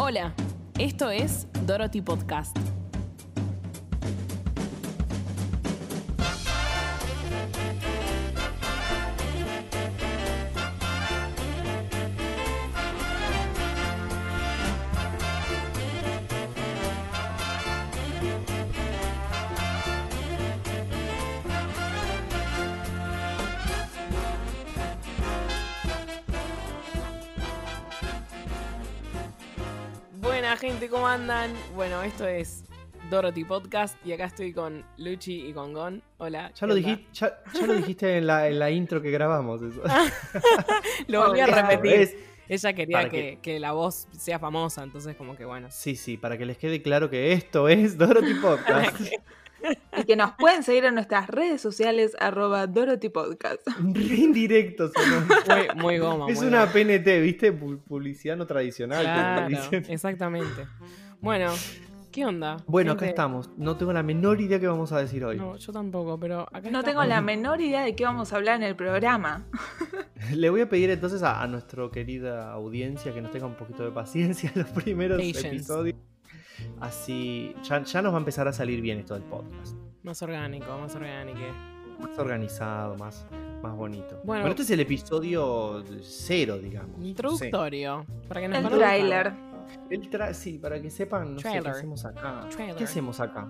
Hola, esto es Dorothy Podcast. Buena gente, ¿cómo andan? Bueno, esto es Dorothy Podcast y acá estoy con Luchi y con Gon. Hola. Ya lo, dijiste, ya, ya lo dijiste en la, en la intro que grabamos. Eso. Lo volví a repetir. vez. Ella quería Para que, que la voz sea famosa, entonces como que bueno. Sí, sí, para que les quede claro que esto es Dorothy Podcast. Y que nos pueden seguir en nuestras redes sociales, arroba Dorothy Podcast. Re indirecto somos. Muy, muy goma. Es muy una goma. PNT, ¿viste? Pu- Publicidad no tradicional. Claro, dicen. exactamente. Bueno, ¿qué onda? Bueno, acá estamos. No tengo la menor idea qué vamos a decir hoy. No, yo tampoco, pero acá No tengo la menor idea de qué vamos a hablar en el programa. Le voy a pedir entonces a, a nuestra querida audiencia que nos tenga un poquito de paciencia en los primeros Patience. episodios. Así ya, ya nos va a empezar a salir bien esto del podcast. Más orgánico, más orgánico. Más organizado, más, más bonito. Bueno. Bueno, este es el episodio cero, digamos. Introductorio. Para que nos El tráiler. El tra- sí, para que sepan, no sé Trailer. qué hacemos acá. Trailer. ¿Qué hacemos acá?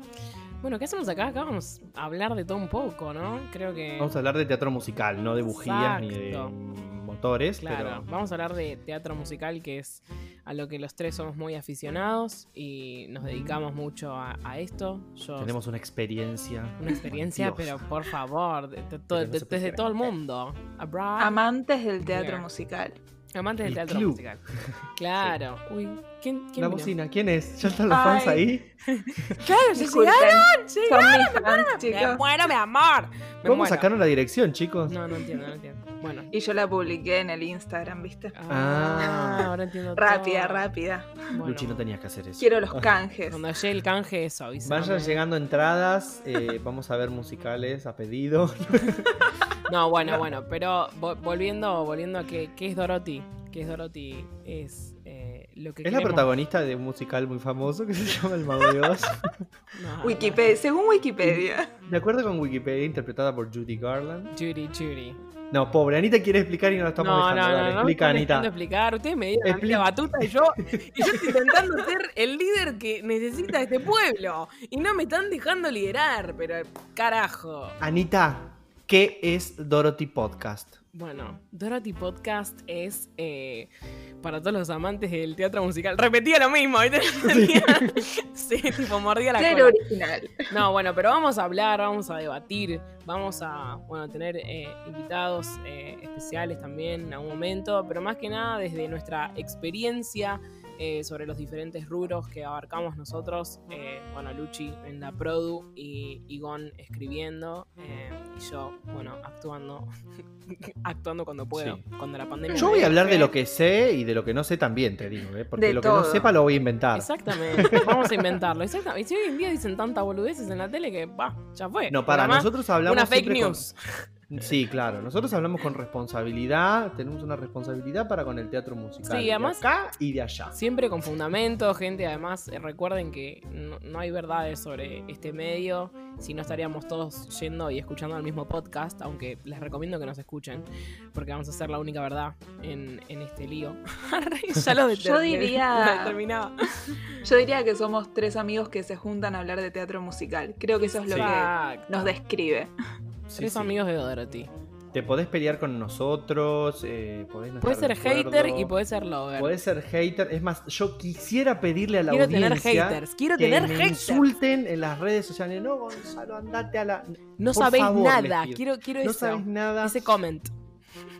Bueno, ¿qué hacemos acá? Acá vamos a hablar de todo un poco, ¿no? Creo que. Vamos a hablar de teatro musical, no de bujías ni de motores, Claro, pero vamos a hablar de teatro musical, que es a lo que los tres somos muy aficionados y nos dedicamos mucho a, a esto. Yo tenemos una experiencia. una experiencia, Dios. pero por favor, de- de se desde todo el mundo. Abroad, Amantes del teatro musical. amantes del el teatro club. musical. Claro. Uy, ¿quién, quién La vino? bocina, ¿quién es? ¿Ya están los fans ahí? Claro, Disculpen, llegaron, son llegaron. Me muero, mi amor. Me ¿Cómo muero. sacaron la dirección, chicos? No, no entiendo, no entiendo. Bueno. Y yo la publiqué en el Instagram, ¿viste? Ah, Ah. ahora entiendo Rápida, todo. rápida. Bueno, Luchi, no tenías que hacer eso. Quiero los canjes. Cuando llegue el canje, eso, avísame. Vayan llegando entradas, eh, vamos a ver musicales a pedido. No, bueno, bueno, pero vo- volviendo, volviendo a que, qué es Dorothy. ¿Qué es Dorothy? Es eh, lo que Es la queremos- protagonista de un musical muy famoso que se llama El Mago de Oz. No, Wikipedia, según Wikipedia. De acuerdo con Wikipedia, interpretada por Judy Garland. Judy, Judy. No, pobre, Anita quiere explicar y no la estamos No, no, dejando. no, Dale, no, no, explica, me Anita. explicar. Ustedes me dieron Expli- la batuta y yo, y yo estoy intentando ser el líder que necesita este pueblo. Y no me están dejando liderar, pero carajo. Anita, ¿qué es Dorothy Podcast? Bueno, Dorothy Podcast es eh, para todos los amantes del teatro musical. Repetía lo mismo, ¿viste? sí, tipo mordía la Cero cola. original. No, bueno, pero vamos a hablar, vamos a debatir, vamos a bueno, tener eh, invitados eh, especiales también en algún momento, pero más que nada desde nuestra experiencia eh, sobre los diferentes rubros que abarcamos nosotros. eh, bueno, Luchi en la Produ y Igon escribiendo eh, y yo, bueno, actuando, actuando cuando puedo, Sí. cuando la pandemia. Yo voy a hablar de lo que sé y de lo que no sé también, te digo, ¿eh? porque De lo que no sepa lo voy a inventar. Exactamente, vamos a inventarlo. Exactamente. Y si hoy en día dicen tantas boludeces en la tele que, va, ya fue. No, para Además, nosotros hablamos Una fake con- news. Sí, claro. Nosotros hablamos con responsabilidad, tenemos una responsabilidad para con el teatro musical. Sí, además- De acá y de allá. Siempre con fundamento, gente. Además, eh, recuerden que no, no hay verdades sobre este medio. Si no estaríamos todos yendo y escuchando el mismo podcast, aunque les recomiendo que nos escuchen, porque vamos a hacer la única verdad en, en este lío. ya lo Yo diría-. Yo diría que somos tres amigos que se juntan a hablar de teatro musical. Creo que eso es lo Sí. que Exacto. nos describe. Sí, Tres sí. amigos de Dorothy. Te podés pelear con nosotros, eh, podés no Puedes ser hater y puedes ser lover. Podés ser hater. Es más, yo quisiera pedirle a la Quiero tener audiencia haters. Quiero que tener me haters. insulten en las redes sociales. No, Gonzalo, andate a la... No Por sabéis favor, nada. Quiero, quiero No eso. sabes nada. Ese comment.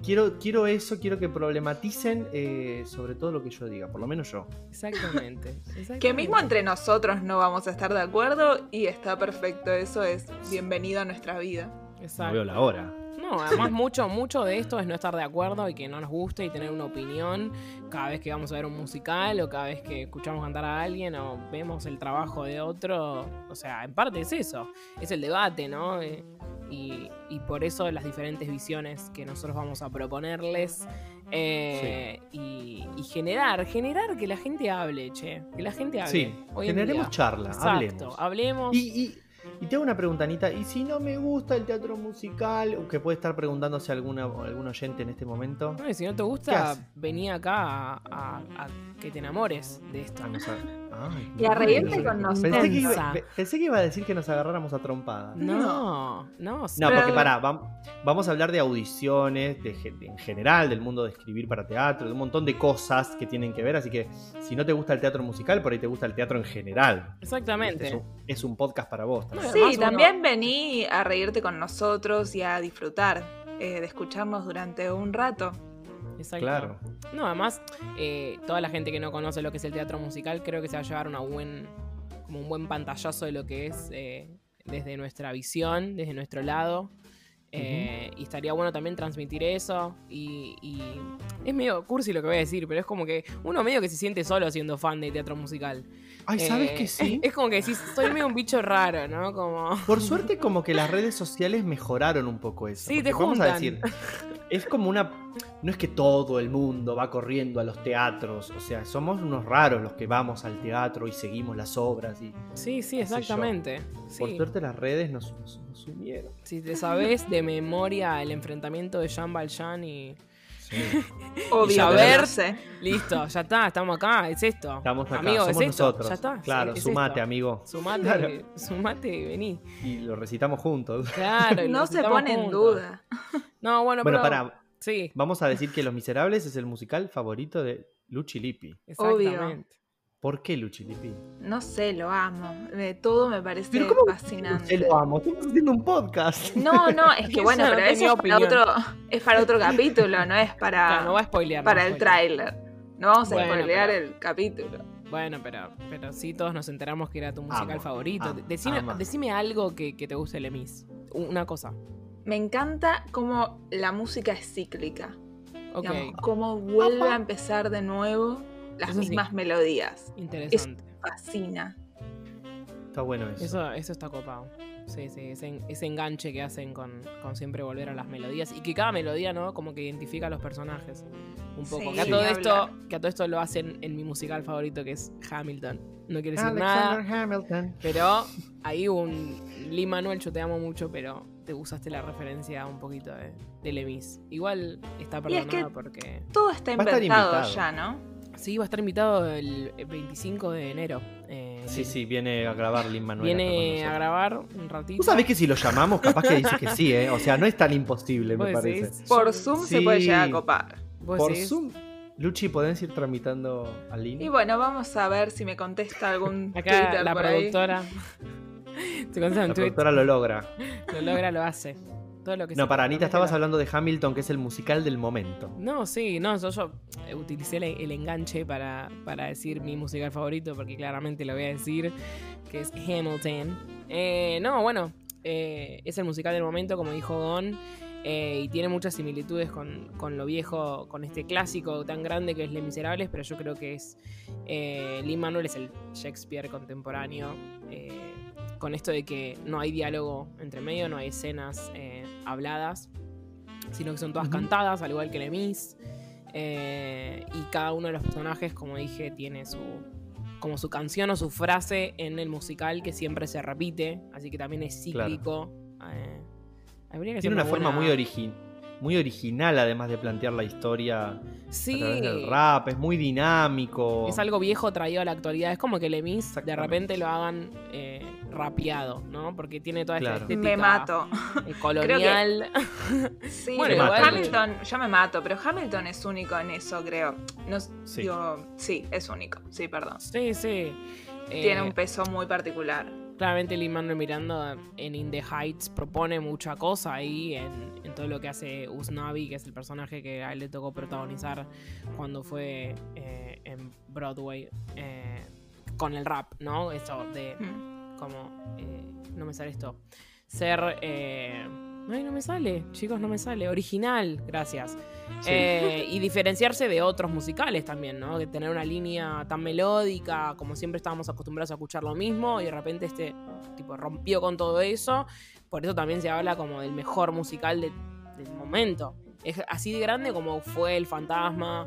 Quiero, quiero eso, quiero que problematicen eh, sobre todo lo que yo diga, por lo menos yo. Exactamente. exactamente. Que mismo entre nosotros no vamos a estar de acuerdo y está perfecto. Eso es bienvenido a nuestra vida. No Exacto. veo la hora. No, además mucho, mucho de esto es no estar de acuerdo y que no nos guste y tener una opinión cada vez que vamos a ver un musical o cada vez que escuchamos cantar a alguien o vemos el trabajo de otro. O sea, en parte es eso, es el debate, ¿no? Eh, Y, y por eso las diferentes visiones que nosotros vamos a proponerles Eh, y, y generar, generar que la gente hable, che. Que la gente hable. Sí, generemos charla, Exacto, hablemos. hablemos. Y, y- y te hago una pregunta, Anita. ¿Y si no me gusta el teatro musical? Que puede estar preguntándose alguna, algún oyente en este momento. No, y si no te ¿Qué gusta, vení acá a, a- a que te enamores de esto. Vamos a- Ay, Y a reírte pensé- con nosotros. Pensé que, iba, Intensa. pe- pensé que iba a decir que nos agarráramos a trompadas. No, no, sí. No, Pero- porque pará, vam- vamos a hablar de audiciones, de, en general, del mundo de escribir para teatro, de un montón de cosas que tienen que ver, así que si no te gusta el teatro musical, por ahí te gusta el teatro en general. Exactamente. Es un, es un podcast para vos. también. Sí, Además, uno- también vení a reírte con nosotros y a disfrutar eh, de escucharnos durante un rato. Exacto. Claro. No, además, eh, toda la gente que no conoce lo que es el teatro musical, creo que se va a llevar una buen, como un buen pantallazo de lo que es eh, desde nuestra visión, desde nuestro lado. Eh, Y estaría bueno también transmitir eso. Y, y es medio cursi lo que voy a decir, pero es como que uno medio que se siente solo siendo fan de teatro musical. Ay, ¿sabes Eh, que sí? Es como que decís, soy medio un bicho raro, ¿no? Como. Por suerte, como que las redes sociales mejoraron un poco eso. Sí, te vamos a juntan. decir, es como una. No es que todo el mundo va corriendo a los teatros. O sea, somos unos raros los que vamos al teatro y seguimos las obras. Y Sí, sí, exactamente. por Sí. suerte, las redes nos, nos, nos unieron. Si te sabes de memoria el enfrentamiento de Jean Valjean y. Obvio, ya pero ver- no sé. Listo, ya está, estamos acá, es esto. Estamos acá, Amigo, somos es esto, nosotros. ya está. Claro, sí, es sumate, esto. amigo. Sumate, Claro. sumate y vení. Y lo recitamos juntos. Claro, y No se pone en duda. No, bueno, Bueno, pero. para. Sí, Vamos a decir que Los Miserables es el musical favorito de Luchi Lippi. exactamente. ¿Por qué Luchi Lippi? No sé, lo amo. Eh, todo me parece Pero ¿cómo fascinante. Lo amo, estamos haciendo un podcast. No, no, es que Eso bueno, no pero eso es para, otro, es para otro capítulo, no es para, no va a spoilear. para el tráiler. No vamos a Bueno, spoilear pero- el capítulo. Bueno, pero, pero sí, todos nos enteramos que era tu musical Amo, favorito. amo, decime, amo. decime algo que, que te guste Lemis. Una cosa. Me encanta cómo la música es cíclica. Ok, Digamos, cómo vuelve a empezar de nuevo las Eso sí. mismas melodías. interesante. Fascina. Está bueno eso. Eso, eso está copado. Sí, sí, ese, en- ese enganche que hacen con, con siempre volver a las melodías. Y que cada melodía, ¿no? Como que identifica a los personajes. Un poco. Sí, que, a todo esto, hablar. que a todo esto lo hacen en mi musical favorito, que es Hamilton. No quiere decir Alexander nada. Hamilton. Pero ahí un. Lee Manuel, yo te amo mucho, pero te usaste la referencia un poquito de, de Lemis. Igual está Y es perdonada que- porque. Todo está inventado ya, ¿no? Sí, va a estar invitado el 25 de enero. eh, Sí, sí, viene a grabar Lin Manuel. Viene a grabar un ratito. Tú sabés que si lo llamamos, capaz que dice que sí, ¿eh? O sea, no es tan imposible, me ¿Vos parece. decís? Por Zoom se puede llegar a copar. ¿Vos Por decís? Zoom. Luchi, ¿podés ir tramitando a Lin? Y bueno, vamos a ver si me contesta algún Acá Twitter la por ahí. productora. Se contesta en La tweet, productora lo logra. lo logra, lo hace. Todo lo que se No, para Anita, estabas hablando de Hamilton, que es el musical del momento. No, sí, no, yo, yo utilicé el, el enganche para, para decir mi musical favorito, porque claramente lo voy a decir, que es Hamilton. Eh, no, bueno, eh, es el musical del momento, como dijo Gon, eh, y tiene muchas similitudes con, con lo viejo, con este clásico tan grande que es Les Miserables, pero yo creo que es. Eh, Lin Manuel es el Shakespeare contemporáneo. eh, con esto de que no hay diálogo entre medio, no hay escenas eh, habladas, sino que son todas cantadas, al igual que Lemis. Eh, y cada uno de los personajes, como dije, tiene su como su canción o su frase en el musical que siempre se repite, así que también es Claro. cíclico. Eh, Tiene una forma muy, origi- muy original, además de plantear la historia a Sí, través del rap. Es muy dinámico. es algo viejo traído a la actualidad. Es como que Lemis de repente lo hagan eh, rapeado, ¿no? Porque tiene toda esta Claro. estética Me mato. eh, colonial. Sí, Bueno, Hamilton, yo me mato, pero Hamilton es único en eso, creo. No, Sí. digo, sí, es único. Sí, perdón. sí, sí. Tiene Eh, un peso muy particular. Claramente Lin Manuel Miranda en In the Heights propone mucha cosa ahí en, en todo lo que hace Usnavi, que es el personaje que a él le tocó protagonizar cuando fue eh, en Broadway eh, con el rap, ¿no? Eso de Mm. como, eh, no me sale esto, ser... Ay, no me sale, chicos, no me sale. Original, gracias. Sí. Eh, y diferenciarse de otros musicales también, ¿no? Que tener una línea tan melódica, como siempre estábamos acostumbrados a escuchar lo mismo, y de repente este tipo rompió con todo eso. Por eso también se habla como del mejor musical de- del momento. Es así de grande como fue El Fantasma,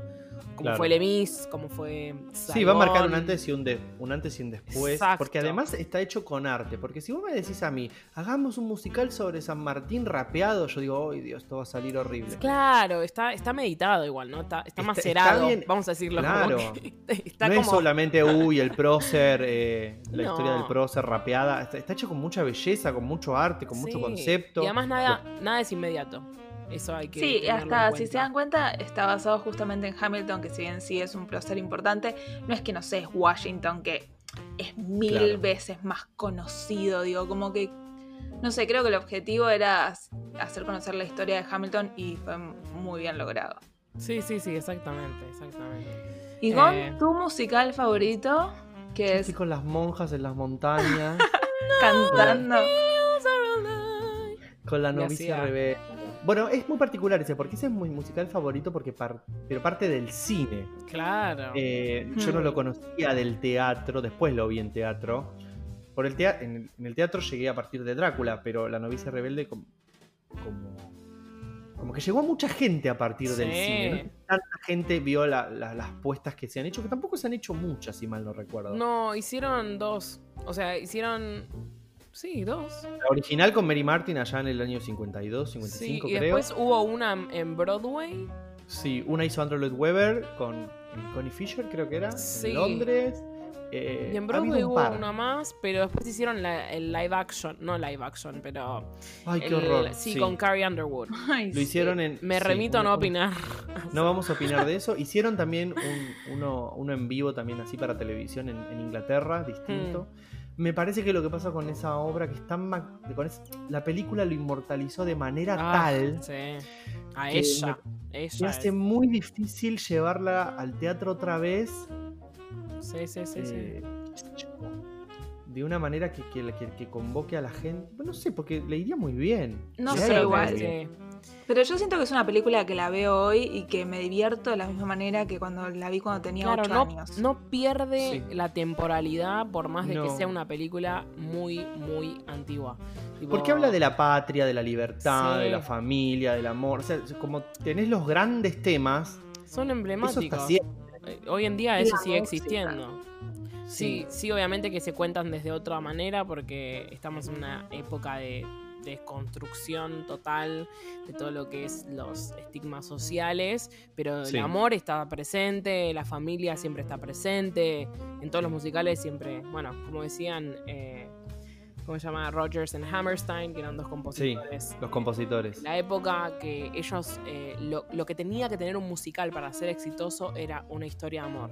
como Claro. fue Lemis, como fue. Sí, va a marcar un antes y un, de- un antes y un después. Exacto. Porque además está hecho con arte. Porque si vos me decís a mí, hagamos un musical sobre San Martín rapeado, yo digo, ¡ay Dios, esto va a salir horrible! Claro, está, está meditado igual, ¿no? Está, está, Está- macerado, está bien- vamos a decirlo. como claro. que está no como. es solamente, uy, el prócer, eh, la No. historia del prócer rapeada. Está, hecho con mucha belleza, con mucho arte, con mucho concepto. Y además nada, nada es inmediato. Eso hay que. Sí, hasta en si se dan cuenta, está basado justamente en Hamilton, que si bien sí es un prócer importante, no es que no sé, es Washington, que es mil Claro. veces más conocido, digo, como que, no sé, creo que el objetivo era hac- hacer conocer la historia de Hamilton y fue muy bien logrado. Sí, sí, sí, exactamente, exactamente. Y con Eh. tu musical favorito, que es estoy con las monjas en las montañas, cantando. con la novicia rebelde. Bueno, es muy particular ese, porque ese es mi musical favorito, porque par- pero parte del cine. Claro. Eh, Yo no Hmm. lo conocía del teatro, después lo vi en teatro. Por el tea- en, el, en el teatro llegué a partir de Drácula, pero La novicia rebelde com- como, como que llegó a mucha gente a partir del cine. ¿no? Tanta gente vio la- la- las puestas que se han hecho, que tampoco se han hecho muchas, si mal no recuerdo. No, hicieron dos. O sea, hicieron. Sí, dos. La original con Mary Martin allá en el año 52, Sí, 55 y creo. después hubo una en Broadway. Sí, una hizo Andrew Lloyd Webber con Connie Fisher, creo que era, Sí. en Londres. Eh, Y en Broadway un hubo una más, pero después hicieron la- el live action. No live action, pero. Ay, qué el- horror. Sí, sí. con Carrie Underwood. Ay, Lo sí. hicieron en. Me sí, remito a no opinar. No vamos a opinar de eso. Hicieron también un- uno, uno en vivo también así para televisión en, en Inglaterra, distinto. Hmm. Me parece que lo que pasa con esa obra, que es tan... ma- con es- la película lo inmortalizó de manera Ah, tal Sí. A que ella. me Ella. hace es- muy difícil llevarla al teatro otra vez. Sí, sí, sí. sí. eh, de una manera que, que, que- que convoque a la gente. No sé, porque le iría muy bien. No sé, igual. bien. Sí. Pero yo siento que es una película que la veo hoy y que me divierto de la misma manera que cuando la vi cuando tenía Claro, 8 no, años. no pierde Sí. la temporalidad por más de que sea una película muy, muy antigua. Tipo, Porque habla de la patria, de la libertad, Sí. de la familia, del amor. O sea, como tenés los grandes temas. Son Eso emblemáticos. Eh, Hoy en día eso sigue existiendo. Sí, sí, obviamente que se cuentan desde otra manera porque estamos en una época de desconstrucción total de todo lo que es los estigmas sociales, pero Sí. el amor está presente, la familia siempre está presente, en todos los musicales siempre, bueno, como decían, eh, ¿cómo se llama? Rogers and Hammerstein, que eran dos compositores. Los eh, compositores. la época que ellos, eh, lo, lo que tenía que tener un musical para ser exitoso era una historia de amor.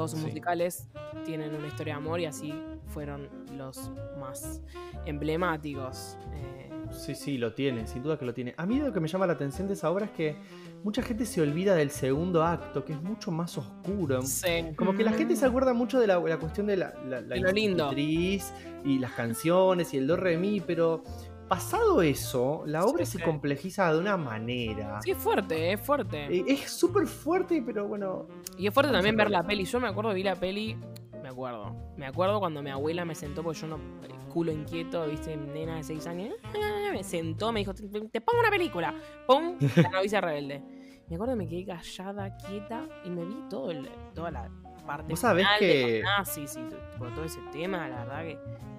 Todos sus Sí. musicales tienen una historia de amor y así fueron los más emblemáticos. Eh, Sí, sí, lo tiene, sin duda que lo tiene. A mí lo que me llama la atención de esa obra es que mucha gente se olvida del segundo acto, que es mucho más oscuro. sí. Como que la gente se acuerda mucho de la, la cuestión de la, la, la De lo lindo. institutriz y las canciones y el do re mi, pero pasado eso, la obra Sí, se complejiza de una manera. Sí, es fuerte, es fuerte. Eh, Es súper fuerte, pero bueno. Y es fuerte también ver la peli. Yo me acuerdo, vi la peli, me acuerdo. Me acuerdo cuando mi abuela me sentó, porque yo no, el culo inquieto, viste, nena de 6 años. ah, Me sentó, me dijo, te, te pongo una película. Pum, la novicia rebelde. Me acuerdo me quedé callada, quieta, y me vi todo el- toda la parte Vos sabés final de los nazis y por todo ese tema, la verdad que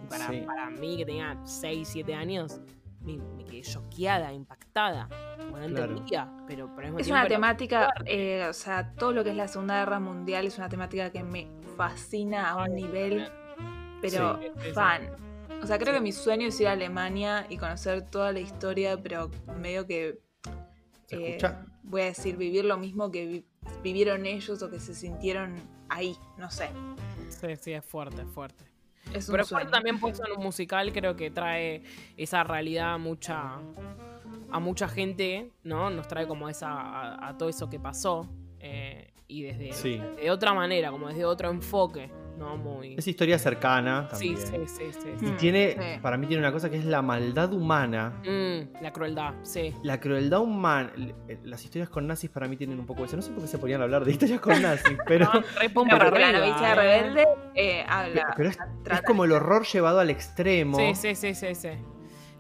para, Sí. para mí que tenía 6, 7 años, me, me quedé choqueada, impactada. Bueno, no Claro. entendía, pero mismo Es tiempo una temática, eh, o sea, todo lo que es la Segunda Guerra Mundial es una temática que me fascina a un nivel, pero Sí, fan. O sea, creo Sí. que mi sueño es ir a Alemania y conocer toda la historia, pero medio que, ¿Se eh, escucha? voy a decir, vivir lo mismo que vi- vivieron ellos o que se sintieron ahí, no sé. Sí, sí, es fuerte, es fuerte. Es Pero fuerte también puesto en un musical, creo que trae esa realidad a mucha, a mucha gente, ¿no? Nos trae como esa, a, a todo eso que pasó. eh, y desde Sí. de otra manera, como desde otro enfoque, ¿no? Muy. Es historia cercana Sí, también. sí, sí, sí. sí. Y tiene, sí. para mí tiene una cosa que es la maldad humana. Mm, la crueldad, sí. La crueldad humana. l- Las historias con nazis para mí tienen un poco eso. No sé por qué se ponían a hablar de historias con nazis, pero, No, para porque la arriba, novicia ¿eh? rebelde eh, habla. pero es como el horror llevado al extremo. Sí, sí, sí, sí, sí.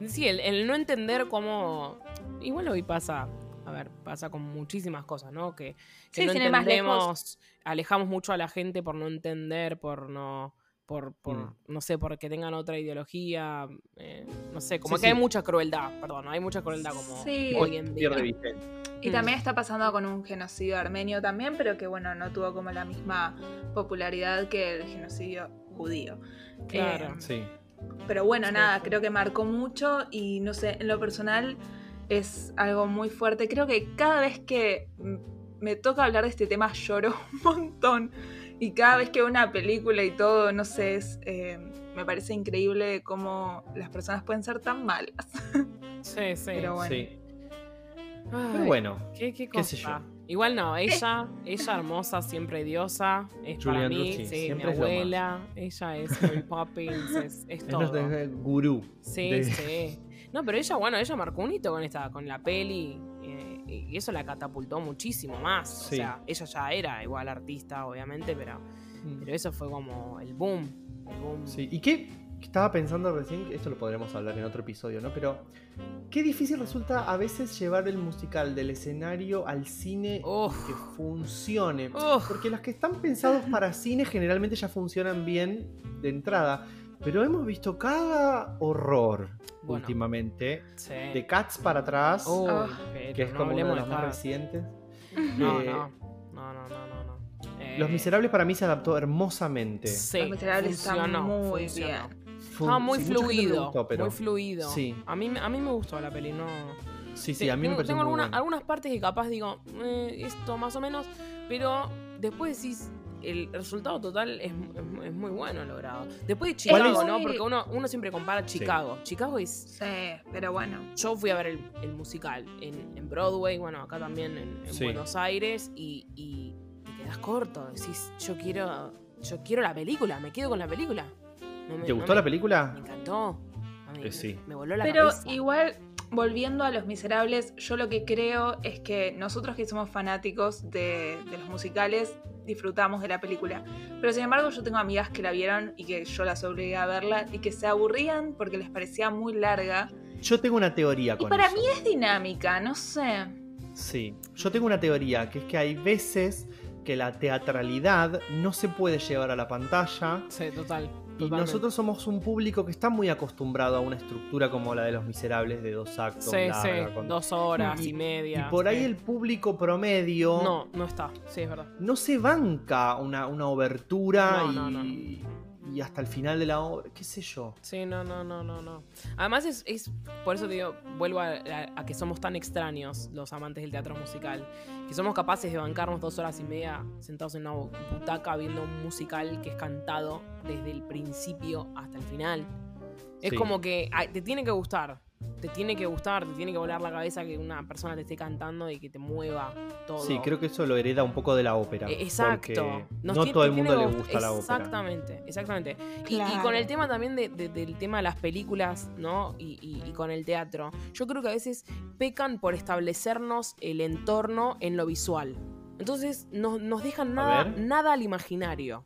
Sí, el, el no entender cómo. Igual hoy pasa. A ver, pasa con muchísimas cosas, ¿no? Que, que Sí, no entendemos, alejamos mucho a la gente por no entender, por no, por, por Mm. no sé, porque tengan otra ideología, eh, no sé, como Sí, que sí. hay mucha crueldad, perdón, hay mucha crueldad como Sí. hoy en día. Y Mm. también está pasando con un genocidio armenio también, pero que bueno, no tuvo como la misma popularidad que el genocidio judío. Claro. Eh, Sí. pero bueno, Sí, nada, creo que marcó mucho y no sé, en lo personal es algo muy fuerte. Creo que cada vez que me toca hablar de este tema lloro un montón. Y cada vez que veo una película y todo, no sé, es, eh, me parece increíble cómo las personas pueden ser tan malas. Sí, sí. Pero bueno. Sí. Ay, Pero bueno, ¿Qué, qué qué sé cosa? Igual no, ella, ella hermosa, siempre diosa, es para mí, Rucci, sí, mi es abuela, ella es Mary Poppins, es, es es todo. eh, gurú. Sí, de- sí. No, pero ella, bueno, ella marcó un hito con esta, con la peli, eh, y eso la catapultó muchísimo más. Sí. O sea, ella ya era igual artista, obviamente, pero, pero eso fue como el boom. El boom. Sí, ¿y qué? Estaba pensando recién, esto lo podremos hablar en otro episodio, ¿no? Pero qué difícil resulta a veces llevar el musical del escenario al cine que funcione. Porque los que están pensados para cine generalmente ya funcionan bien de entrada. Pero hemos visto cada horror Bueno. últimamente. Sí. De Cats para atrás, Ah. pero que es no como uno de los más recientes. No, Eh, no, no, no, no, no, no. Eh, Los Miserables para mí se adaptó hermosamente. Sí, Los Miserables está funcionó, muy funcionó. bien. Fue- Estaba muy sí, fluido, gustó, pero- muy fluido. Sí. A mí, a mí me gustó la peli, no... Sí, sí, a mí me tengo, pareció tengo muy alguna- algunas partes que capaz digo, eh, esto más o menos, pero después decís, el resultado total es, es- es muy bueno logrado. Después de ¿Cuál Chicago, es? ¿no? Porque uno, uno siempre compara Sí. Chicago. Chicago es... Sí, pero bueno. Yo fui a ver el, el musical en, en Broadway, bueno, acá también en, en Sí. Buenos Aires, y, y te quedas corto. Decís, yo quiero, yo quiero la película, me quedo con la película. No me- ¿Te gustó me- la Me película? encantó. A mí Eh, sí. Me voló la Pero cabeza. igual, volviendo a Los Miserables, yo lo que creo es que nosotros que somos fanáticos de, de los musicales disfrutamos de la película. Pero sin embargo, yo tengo amigas que la vieron y que yo las obligué a verla y que se aburrían porque les parecía muy larga. Yo tengo una teoría Y para eso. mí es dinámica, no sé. Sí, yo tengo una teoría, que es que hay veces que la teatralidad no se puede llevar a la pantalla Sí, total. Totalmente. nosotros somos un público que está muy acostumbrado a una estructura como la de Los Miserables de dos actos. Sí, larga, sí, con- dos horas y, Y- media. Y por ahí sí. el público promedio No, no está. Sí, es verdad. no se banca una, una obertura No, no, y, y hasta el final de la obra, qué sé yo. Sí, no, no, no, no, no. Además es, es por eso te digo, vuelvo a, a- a que somos tan extraños los amantes del teatro musical, que somos capaces de bancarnos dos horas y media sentados en una butaca viendo un musical que es cantado desde el principio hasta el final. Es Sí. como que te tiene que gustar, te tiene que gustar, te tiene que volar la cabeza que una persona te esté cantando y que te mueva todo. Sí, creo que eso lo hereda un poco de la ópera. Eh, Exacto. no todo el mundo le gust- gusta la ópera. Exactamente, exactamente. Y- con el tema también de- de- del tema de las películas, ¿no? Y, y- y con el teatro. Yo creo que a veces pecan por establecernos el entorno en lo visual. Entonces nos, nos dejan nada, nada al imaginario.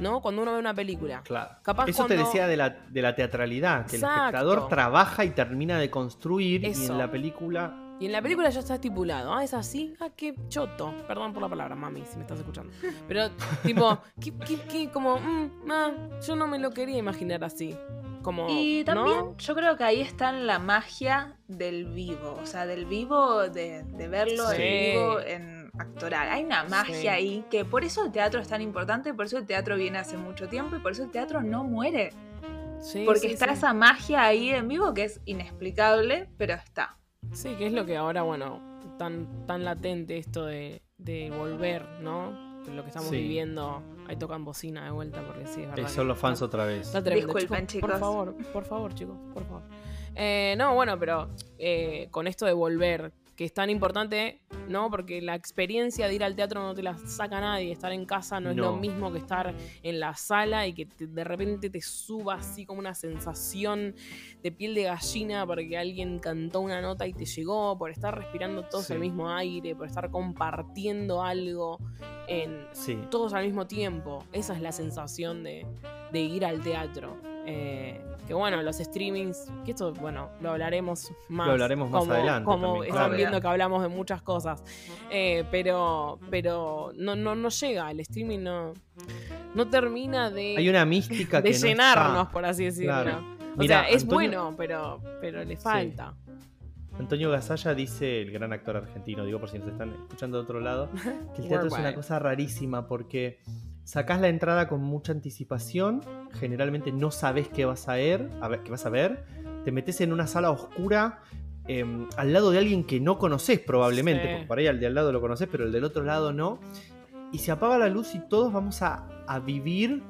¿No? Cuando uno ve una película. Claro. Capaz Eso te decía de la, de la teatralidad, que Exacto. el espectador trabaja y termina de construir y en la película Y en la película ya está estipulado. Ah, es así. Ah, qué choto. Perdón por la palabra, mami, si me estás escuchando. Pero, tipo, ¿qué, qué, qué? Como, mm, ah, yo no me lo quería imaginar así. Como, Y también ¿no? yo creo que ahí está la magia del vivo, o sea, del vivo, de, de verlo Sí. en vivo, en actoral. Hay una magia Sí. ahí que por eso el teatro es tan importante, por eso el teatro viene hace mucho tiempo y por eso el teatro no muere. Sí, Porque sí, está sí. esa magia ahí en vivo que es inexplicable, pero está. Sí, que es lo que ahora, bueno, tan, tan latente esto de, de volver, ¿no? Lo que estamos Sí. viviendo. Ahí tocan bocina de vuelta porque sí, es verdad. eh, que son los fans está- otra vez. Está tremendo, Disculpen, Por chicos. favor, por favor, chicos, por favor. Eh, no, bueno, pero eh, con esto de volver, que es tan importante, ¿no? Porque la experiencia de ir al teatro no te la saca nadie. Estar en casa no es lo mismo que estar en la sala y que te- de repente te suba así como una sensación de piel de gallina porque alguien cantó una nota y te llegó, por estar respirando todos Sí. el mismo aire, por estar compartiendo algo en, Sí. todos al mismo tiempo. Esa es la sensación de, de ir al teatro. Eh, que bueno, los streamings, que esto, bueno, lo hablaremos más. Lo hablaremos más como, adelante Como también, están claro. viendo que hablamos de muchas cosas. Eh, pero pero no, no, no llega, el streaming no, no termina de, Hay una mística de que no llenarnos, está. por así decirlo. Claro. O Mira, sea, es Antonio- bueno, pero, pero le falta. Antonio Gasalla dice, el gran actor argentino, digo por si nos están escuchando de otro lado, que el teatro es una cosa rarísima porque sacás la entrada con mucha anticipación, generalmente no sabes qué vas a ver, a ver, qué vas a ver, te metes en una sala oscura eh, al lado de alguien que no conoces probablemente, Sí. porque por ahí al de al lado lo conoces, pero el del otro lado no, y se apaga la luz y todos vamos a, a vivir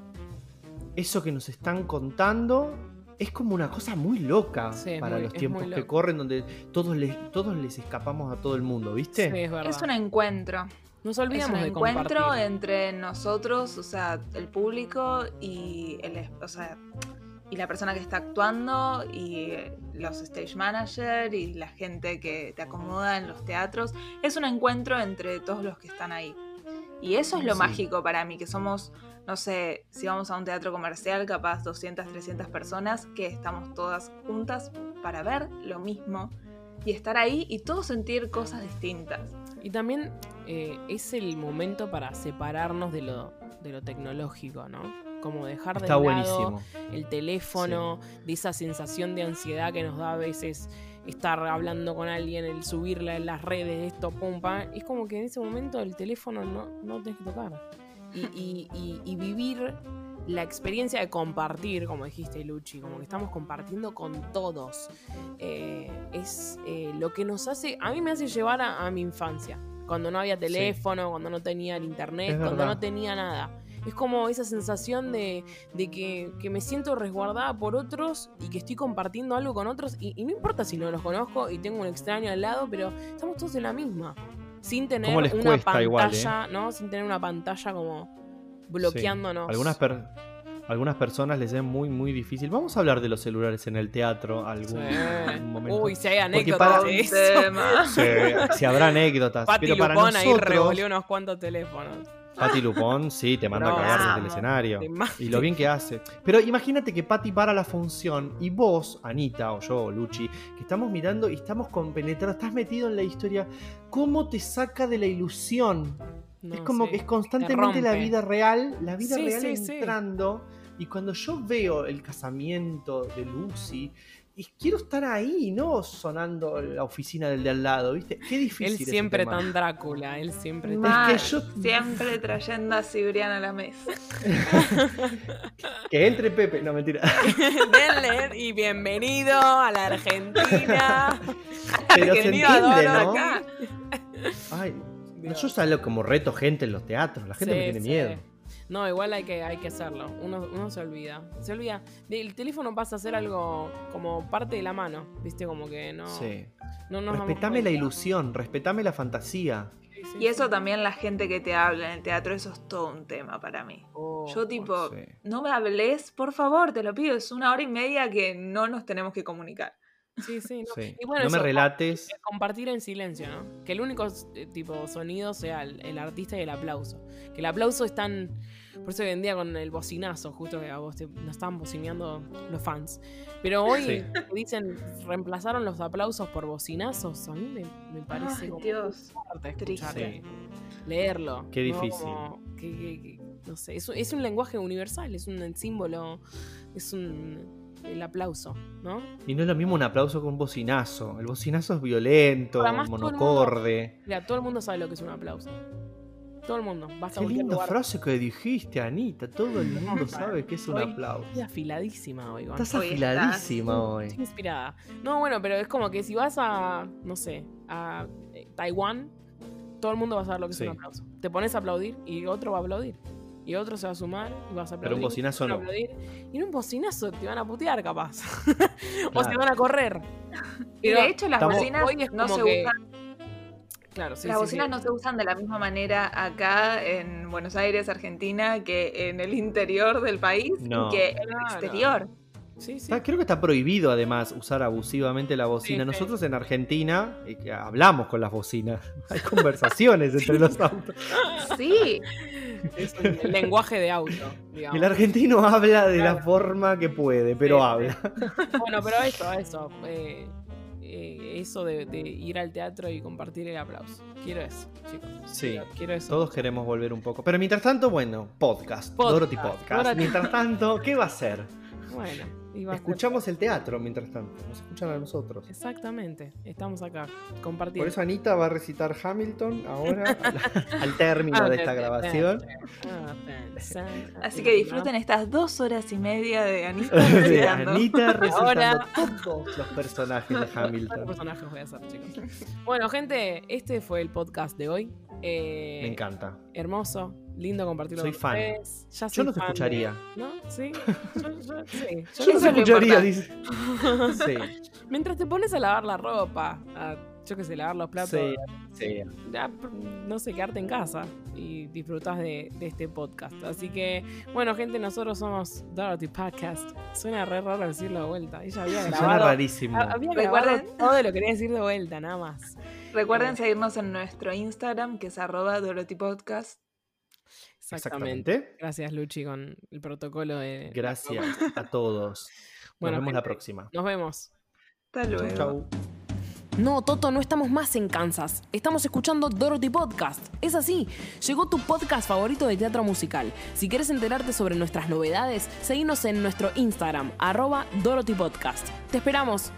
eso que nos están contando. Es como una cosa muy loca Sí, para muy- los tiempos que corren, donde todos les, todos les escapamos a todo el mundo, ¿viste? Sí, es verdad. Es un encuentro. Nos Es olvidamos un de encuentro compartir. entre nosotros, o sea, el público y el, es- o sea, y la persona que está actuando y los stage manager y la gente que te acomoda en los teatros. Es un encuentro entre todos los que están ahí. Y eso es lo Sí. mágico para mí, que somos, no sé, si vamos a un teatro comercial, capaz 200, 300 personas, que estamos todas juntas para ver lo mismo y estar ahí y todos sentir cosas distintas. Y también eh, es el momento para separarnos de lo, de lo tecnológico, ¿no? Como dejar de Está lado buenísimo. el teléfono, de esa sensación de ansiedad que nos da a veces estar hablando con alguien, el subirla en las redes, esto, pum, pam. Es como que en ese momento el teléfono no, no tenés que tocar. Y, y- y- y vivir la experiencia de compartir, como dijiste, Luchi, como que estamos compartiendo con todos. Eh, es eh, lo que nos hace, a mí me hace llevar a, a mi infancia, cuando no había teléfono, cuando no tenía el internet, cuando no tenía nada. Es como esa sensación de, de que, que me siento resguardada por otros y que estoy compartiendo algo con otros. Y, y no importa si no los conozco y tengo un extraño al lado, pero estamos todos en la misma. Sin tener ¿Cómo les una cuesta pantalla, igual, eh? ¿no? Sin tener una pantalla como bloqueándonos. Algunas, per- algunas personas les es muy, muy difícil. Vamos a hablar de los celulares en el teatro algún, Sí. algún momento. Uy, si hay anécdotas para- de eso. Sí, si habrá anécdotas. Pati pero para Lupón ahí revolvió unos cuantos teléfonos. Pati Lupón, sí, te manda No, a cagar desde el escenario. Y lo bien que hace. Pero imagínate que Pati para la función y vos, Anita, o yo, o Luchi, que estamos mirando y estamos compenetrados, estás metido en la historia, ¿cómo te saca de la ilusión? No, es como sí. que es constantemente la vida real, la vida Sí, real sí, sí. entrando. Y cuando yo veo el casamiento de Lucy, y quiero estar ahí, no sonando la oficina del de al lado, ¿viste? Qué difícil. Él siempre tan Drácula, él siempre tan... Mal, yo- Siempre trayendo a Cibrián a la mesa. Que entre Pepe, no mentira. Denle y bienvenido a la Argentina. Pero se Bienvenido entiende, ¿no? acá. Ay. Yo salgo como reto gente en los teatros, la gente Sí, me tiene sí. miedo. No, igual hay que, hay que hacerlo. Uno, uno se olvida. Se olvida. El teléfono pasa a ser algo como parte de la mano. ¿Viste? Como que no. Sí. no nos damos Respetame la ilusión, respetame la fantasía. Sí, sí, Y eso sí. también la gente que te habla en el teatro, eso es todo un tema para mí. Oh, Yo tipo, sí. no me hables, por favor, te lo pido, es una hora y media que no nos tenemos que comunicar. Sí, sí. No, Sí. Y bueno, no me relates. compartir en silencio, ¿no? Que el único eh, tipo sonido sea el, el artista y el aplauso. Que el aplauso es tan. Por eso hoy en día con el bocinazo, justo que a vos te, nos estaban bocineando los fans. Pero hoy Sí. dicen, reemplazaron los aplausos por bocinazos. A mí me, me parece Ay, como Dios. fuerte triste. escuchar, Sí. leerlo. Qué ¿no? difícil. Como que- que- que- no sé, es, un- es un lenguaje universal, es un símbolo, es un. El aplauso, ¿no? Y no es lo mismo un aplauso que un bocinazo. El bocinazo es violento, Además, todo mundo- monocorde. Mira, todo el mundo sabe lo que es un aplauso. Todo el mundo. Vas a Qué linda lugar. frase que dijiste, Anita. Todo el mundo sabe que es un aplauso. Estoy afiladísima hoy. Estás Hoy afiladísima hoy. Estoy inspirada. No, bueno, pero es como que si vas a, no sé, a eh, Taiwán, todo el mundo va a saber lo que Sí. es un aplauso. Te pones a aplaudir y otro va a aplaudir. Y otro se va a sumar y vas a aplaudir. Pero un bocinazo no. aplaudir. Y en un bocinazo te van a putear, capaz. o se van a correr. Y de hecho las estamos- bocinas hoy es no se que- usan, Claro, sí, las sí, bocinas sí. no se usan de la misma manera acá en Buenos Aires, Argentina, que en el interior del país No. y que en el exterior. Sí, sí. Está- creo que está prohibido además usar abusivamente la bocina. Sí, sí. Nosotros en Argentina eh, que hablamos con las bocinas. Hay conversaciones entre los autos. Sí, Es un lenguaje de auto, digamos. El argentino habla de la forma que puede, pero Sí, habla. Bueno, pero eso, eso. eh, eh, eso de, de ir al teatro y compartir el aplauso. Quiero eso, chicos. Sí. Quiero, quiero eso. Todos queremos volver un poco. Pero mientras tanto, bueno, podcast. Podcast, Dorothy Podcast. Dorothy. Mientras tanto, ¿qué va a hacer? Bueno, ser- Escuchamos el teatro mientras tanto. Nos escuchan a nosotros. Exactamente. Estamos acá compartiendo. Por eso Anita va a recitar Hamilton ahora al, al término Ah, de esta de- grabación. Ah. Así que disfruten estas dos horas y media de Anita recitando. Anita recitando Ahora- todos los personajes de ¿Cuántos Hamilton. personajes voy a hacer, chicos? Bueno, gente, este fue el podcast de hoy. Eh, Me encanta. Hermoso, lindo compartirlo Soy con fan. ustedes. Ya Yo soy te fan de- escucharía. ¿No? ¿Sí? Yo, yo- sí. Yo Yo no no se sé lo escucharía, dice. Sí, Mientras te pones a lavar la ropa, a, yo qué sé, lavar los platos, sí, sí. ya, no sé, quedarte en casa y disfrutas de, de este podcast. Así que, bueno, gente, nosotros somos Dorothy Podcast. Suena re raro decirlo de vuelta. Ella había Suena grabado. rarísimo. ha- Había grabado todo lo quería decir de vuelta, nada más. Recuerden seguirnos en nuestro Instagram, que es arroba Dorothy Podcast. Exactamente. Exactamente. Gracias, Luchi, con el protocolo de. Gracias a todos. Nos Bueno, vemos la próxima. Nos vemos. Hasta luego. Chau. No, Toto, no estamos más en Kansas. Estamos escuchando Dorothy Podcast. Es así. Llegó tu podcast favorito de teatro musical. Si quieres enterarte sobre nuestras novedades, seguinos en nuestro Instagram, arroba Dorothy Podcast. Te esperamos.